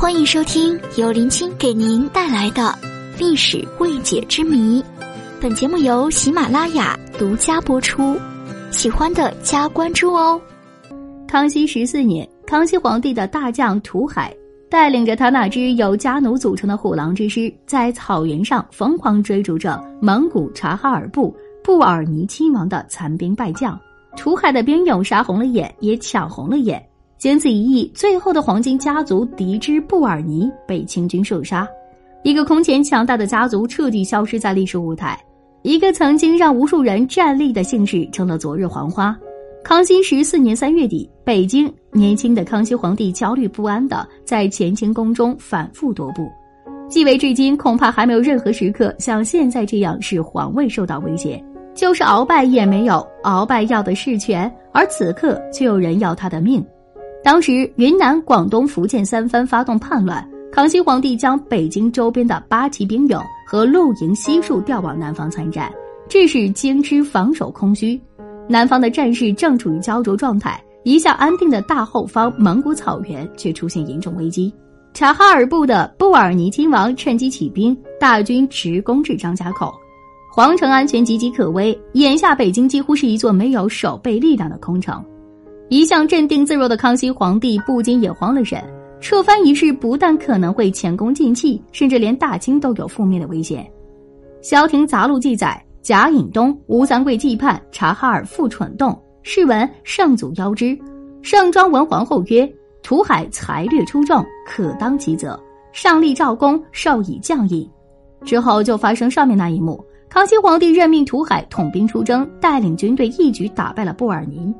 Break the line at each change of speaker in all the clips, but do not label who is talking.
欢迎收听由林青给您带来的历史未解之谜。本节目由喜马拉雅独家播出，喜欢的加关注哦。
康熙十四年，康熙皇帝的大将图海带领着他那支由家奴组成的虎狼之师，在草原上疯狂追逐着蒙古察哈尔部布尔尼亲王的残兵败将。图海的兵勇杀红了眼，也抢红了眼。仅此一役，最后的黄金家族嫡支布尔尼被清军射杀，一个空前强大的家族彻底消失在历史舞台，一个曾经让无数人站立的姓氏成了昨日黄花。康熙十四年三月底，北京年轻的康熙皇帝焦虑不安的在乾清宫中反复踱步，继位至今，恐怕还没有任何时刻像现在这样使皇位受到威胁，就是鳌拜也没有，鳌拜要的是权，而此刻却有人要他的命。当时，云南、广东、福建三藩发动叛乱，康熙皇帝将北京周边的八旗兵勇和露营悉数调往南方参战，致使京师防守空虚。南方的战事正处于焦灼状态，一向安定的大后方蒙古草原却出现严重危机。察哈尔部的布尔尼亲王趁机起兵，大军直攻至张家口，皇城安全岌岌可危。眼下，北京几乎是一座没有守备力量的空城。一向镇定自若的康熙皇帝不禁也慌了神。撤藩一事不但可能会前功尽弃，甚至连大清都有覆灭的危险。《萧亭杂录》记载：贾隐东、吴三桂祭叛，察哈尔复蠢动。试闻圣祖邀之。圣庄文皇后曰：“图海才略出众，可当其责。”上立赵公，授以将印。之后就发生上面那一幕：康熙皇帝任命图海统兵出征，带领军队一举打败了布尔尼。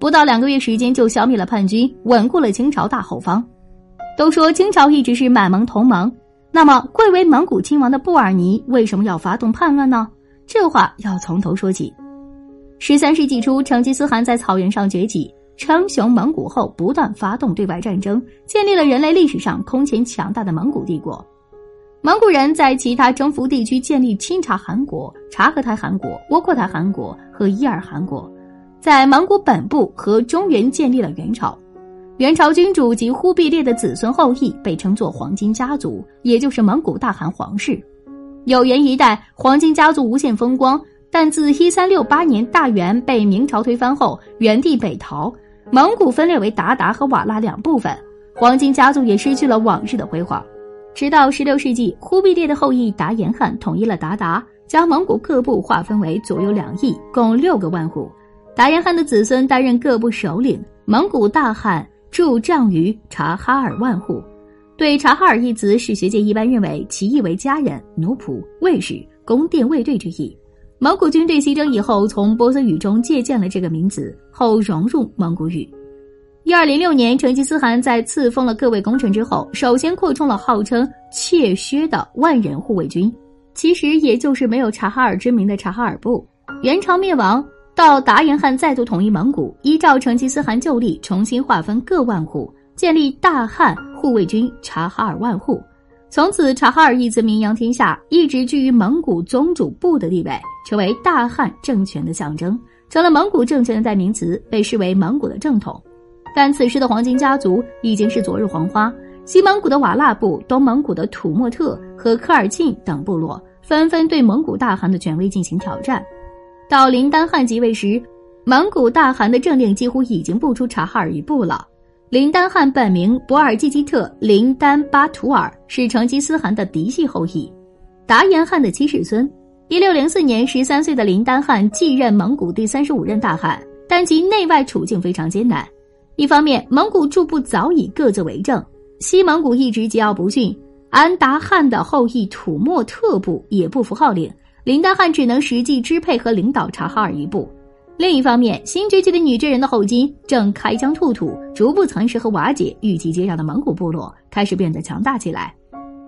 不到两个月时间，就消灭了叛军，稳固了清朝大后方。都说清朝一直是满蒙同盟，那么贵为蒙古亲王的布尔尼为什么要发动叛乱呢？这话要从头说起。十三世纪初，成吉思汗在草原上崛起，称雄蒙古后，不断发动对外战争，建立了人类历史上空前强大的蒙古帝国。蒙古人在其他征服地区建立亲察汗国、察合台汗国、窝阔台汗国和伊尔汗国。在蒙古本部和中原建立了元朝，元朝君主及忽必烈的子孙后裔被称作黄金家族，也就是蒙古大汗皇室。有元一代黄金家族无限风光，但自一三六八年大元被明朝推翻后，元帝北逃，蒙古分裂为鞑靼和瓦剌两部分，黄金家族也失去了往日的辉煌。直到十六世纪，忽必烈的后裔达延汗统一了鞑靼，将蒙古各部划分为左右两翼，共六个万户。达延汗的子孙担任各部首领，蒙古大汗驻帐于察哈尔万户。对察哈尔一词，史学界一般认为其意为家人、奴仆、卫士、宫殿卫队之意。蒙古军队西征以后，从波斯语中借鉴了这个名词，后融入蒙古语。一二零六年，成吉思汗在赐封了各位功臣之后，首先扩充了号称怯薛的万人护卫军，其实也就是没有察哈尔之名的察哈尔部。元朝灭亡。到达延汗再度统一蒙古，依照成吉思汗旧例，重新划分各万户，建立大汉护卫军察哈尔万户。从此，察哈尔一词名扬天下，一直居于蒙古宗主部的地位，成为大汉政权的象征，成了蒙古政权的代名词，被视为蒙古的正统。但此时的黄金家族已经是昨日黄花，西蒙古的瓦剌部、东蒙古的土默特和科尔沁等部落纷纷对蒙古大汗的权威进行挑战。到林丹汗即位时，蒙古大汗的政令几乎已经不出察哈尔一步了。林丹汗本名博尔济吉特林丹巴图尔，是成吉思汗的嫡系后裔，达延汗的七世孙。一六零四年，十三岁的林丹汗继任蒙古第三十五任大汗，但其内外处境非常艰难。一方面，蒙古诸部早已各自为政，西蒙古一直桀骜不驯，安达汗的后裔土默特部也不服号令。林丹汗只能实际支配和领导察哈尔一部。另一方面，新崛起的女真人的后金正开疆拓土，逐步蚕食和瓦解与其接壤的蒙古部落，开始变得强大起来。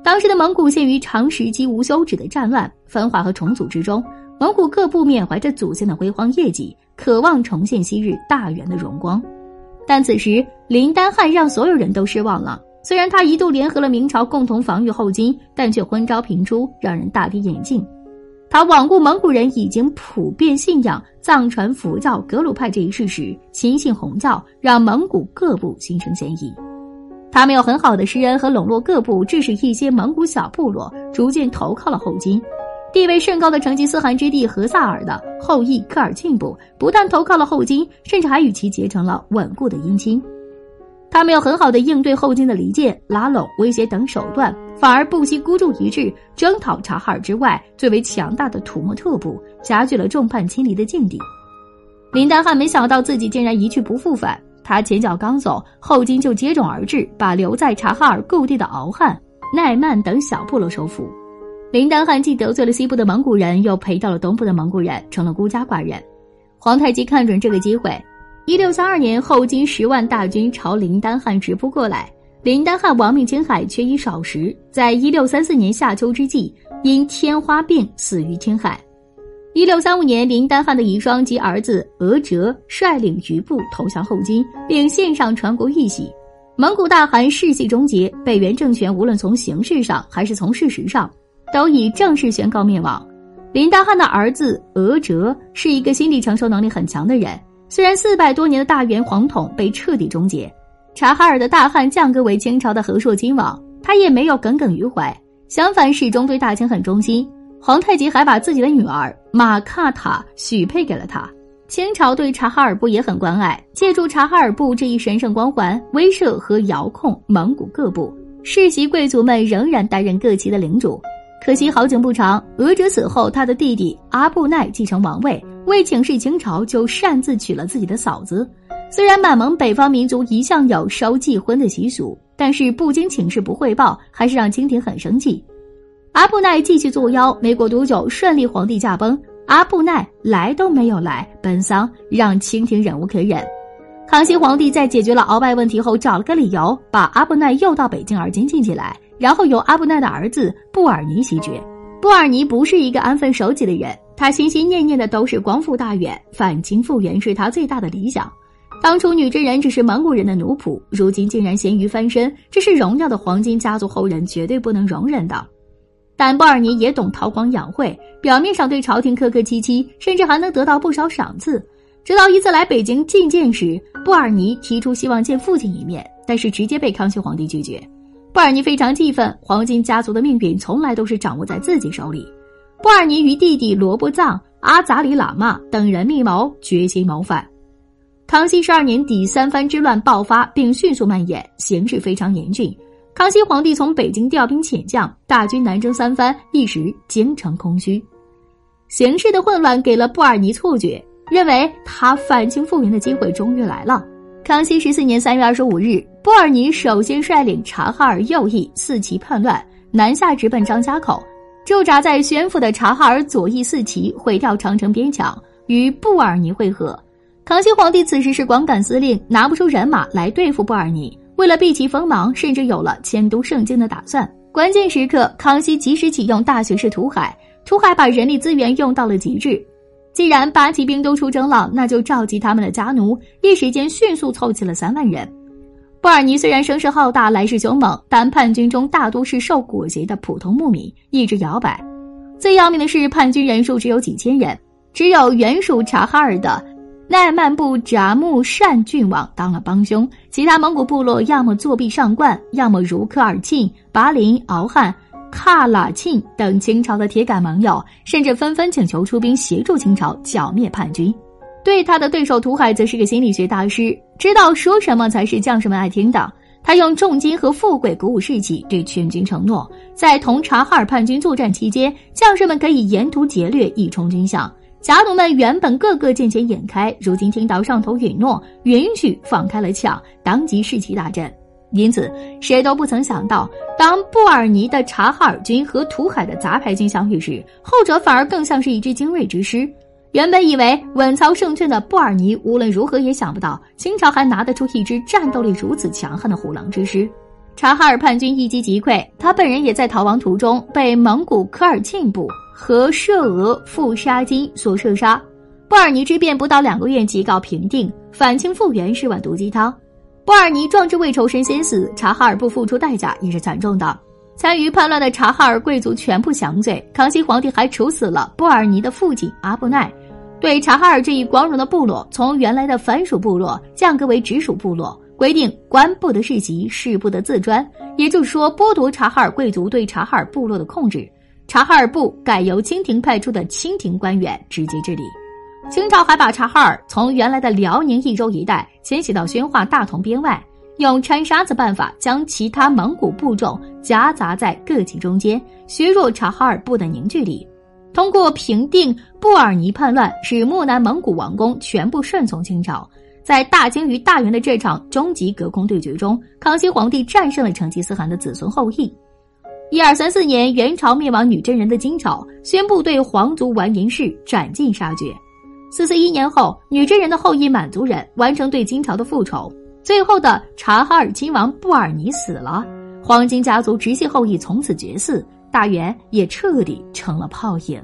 当时的蒙古陷于长时期无休止的战乱、分化和重组之中，蒙古各部缅怀着祖先的辉煌业绩，渴望重现昔日大元的荣光。但此时，林丹汗让所有人都失望了。虽然他一度联合了明朝共同防御后金，但却昏招频出，让人大跌眼镜。他罔顾蒙古人已经普遍信仰藏传佛教格鲁派这一事实，轻信红教，让蒙古各部心生嫌疑。他们有很好的施恩和笼络各部，致使一些蒙古小部落逐渐投靠了后金。地位甚高的成吉思汗之弟和萨尔的后裔科尔沁部不但投靠了后金，甚至还与其结成了稳固的姻亲。他们有很好的应对后金的离间、拉拢、威胁等手段，反而不惜孤注一掷，征讨察哈尔之外最为强大的土默特部，加剧了众叛亲离的境地。林丹汗没想到自己竟然一去不复返，他前脚刚走，后金就接踵而至，把留在察哈尔故地的敖汉、奈曼等小部落收复。林丹汗既得罪了西部的蒙古人，又赔到了东部的蒙古人，成了孤家寡人。皇太极看准这个机会，一六三二年，后金十万大军朝林丹汗直扑过来。林丹汗亡命青海，缺衣少食，在一六三四年夏秋之际，因天花病死于青海。一六三五年，林丹汗的遗孀及儿子额哲率领余部投降后金，并献上传国玉玺。蒙古大汗世系终结，北元政权无论从形式上还是从事实上。都已正式宣告灭亡。林丹汗的儿子额哲是一个心理承受能力很强的人。虽然四百多年的大元皇统被彻底终结，察哈尔的大汗降格为清朝的和硕亲王，他也没有耿耿于怀，相反始终对大清很忠心。皇太极还把自己的女儿玛卡塔许配给了他。清朝对察哈尔部也很关爱，借助察哈尔部这一神圣光环，威慑和遥控蒙古各部。世袭贵族们仍然担任各旗的领主。可惜好景不长，额哲死后，他的弟弟阿布奈继承王位，为请示清朝，就擅自娶了自己的嫂子。虽然满蒙北方民族一向有收继婚的习俗，但是不经请示不汇报，还是让清廷很生气。阿布奈继续作妖，没过多久，顺利皇帝驾崩，阿布奈来都没有来奔丧，让清廷忍无可忍。康熙皇帝在解决了鳌拜问题后，找了个理由，把阿布奈诱到北京而监禁起来。然后由阿布奈的儿子布尔尼袭爵。布尔尼不是一个安分守己的人，他心心念念的都是光复大元，反清复原是他最大的理想。当初女真人只是蒙古人的奴仆，如今竟然咸鱼翻身，这是荣耀的黄金家族后人绝对不能容忍的。但布尔尼也懂韬光养晦，表面上对朝廷客客气气，甚至还能得到不少赏赐。直到一次来北京觐见时，布尔尼提出希望见父亲一面，但是直接被康熙皇帝拒绝。布尔尼非常气愤，黄金家族的命运从来都是掌握在自己手里。布尔尼与弟弟罗伯藏、阿扎里喇嘛等人密谋，决心谋反。康熙十二年底，三藩之乱爆发，并迅速蔓延，形势非常严峻。康熙皇帝从北京调兵遣将，大军南征三藩，一时京城空虚。形势的混乱给了布尔尼错觉，认为他反清复明的机会终于来了。康熙十四年三月二十五日。布尔尼首先率领察哈尔右翼四旗叛乱，南下直奔张家口，驻扎在宣府的察哈尔左翼四旗毁掉长城边墙，与布尔尼会合。康熙皇帝此时是光杆司令，拿不出人马来对付布尔尼，为了避其锋芒，甚至有了迁都盛京的打算。关键时刻，康熙及时启用大学士图海，图海把人力资源用到了极致。既然八旗兵都出征了，那就召集他们的家奴，一时间迅速凑齐了三万人。布尔尼虽然声势浩大、来势凶猛，但叛军中大多是受裹挟的普通牧民，意志摇摆。最要命的是，叛军人数只有几千人，只有原属察哈尔的奈曼部札木善郡王当了帮凶，其他蒙古部落要么作弊上冠，要么如科尔沁、拔林、敖汉、喀喇沁等清朝的铁杆盟友，甚至纷纷请求出兵协助清朝剿灭叛军。对他的对手图海则是个心理学大师，知道说什么才是将士们爱听的。他用重金和富贵鼓舞士气，对全军承诺，在同察哈尔叛军作战期间，将士们可以沿途劫掠，一冲军饷。家奴们原本个个见钱眼开，如今听到上头允诺，允许放开了抢，当即士气大振。因此，谁都不曾想到，当布尔尼的察哈尔军和土海的杂牌军相遇时，后者反而更像是一支精锐之师。原本以为稳操胜券的布尔尼，无论如何也想不到清朝还拿得出一支战斗力如此强悍的虎狼之师。察哈尔叛军一击即溃，他本人也在逃亡途中被蒙古科尔沁部和涉俄富沙金所射杀。布尔尼之变不到两个月即告平定，反清复原是碗毒鸡汤。布尔尼壮志未酬身先死，察哈尔不付出代价也是惨重的。参与叛乱的察哈尔贵族全部降罪，康熙皇帝还处死了布尔尼的父亲阿布奈。对察哈尔这一光荣的部落，从原来的藩属部落降格为直属部落，规定官不得世袭，士不得自专，也就是说，剥夺察哈尔贵族对察哈尔部落的控制。察哈尔部改由清廷派出的清廷官员直接治理。清朝还把察哈尔从原来的辽宁益州一带迁徙到宣化大同边外，用掺沙子办法将其他蒙古部众夹杂在各级中间，削弱察哈尔部的凝聚力。通过平定布尔尼叛乱，使漠南蒙古王公全部顺从清朝。在大金与大元的这场终极隔空对决中，康熙皇帝战胜了成吉思汗的子孙后裔。一二三四年，元朝灭亡女真人的金朝宣布对皇族完颜氏斩尽杀绝。四四一年后，女真人的后裔满族人完成对金朝的复仇。最后的察哈尔亲王布尔尼死了，黄金家族直系后裔从此绝嗣，大元也彻底成了泡影。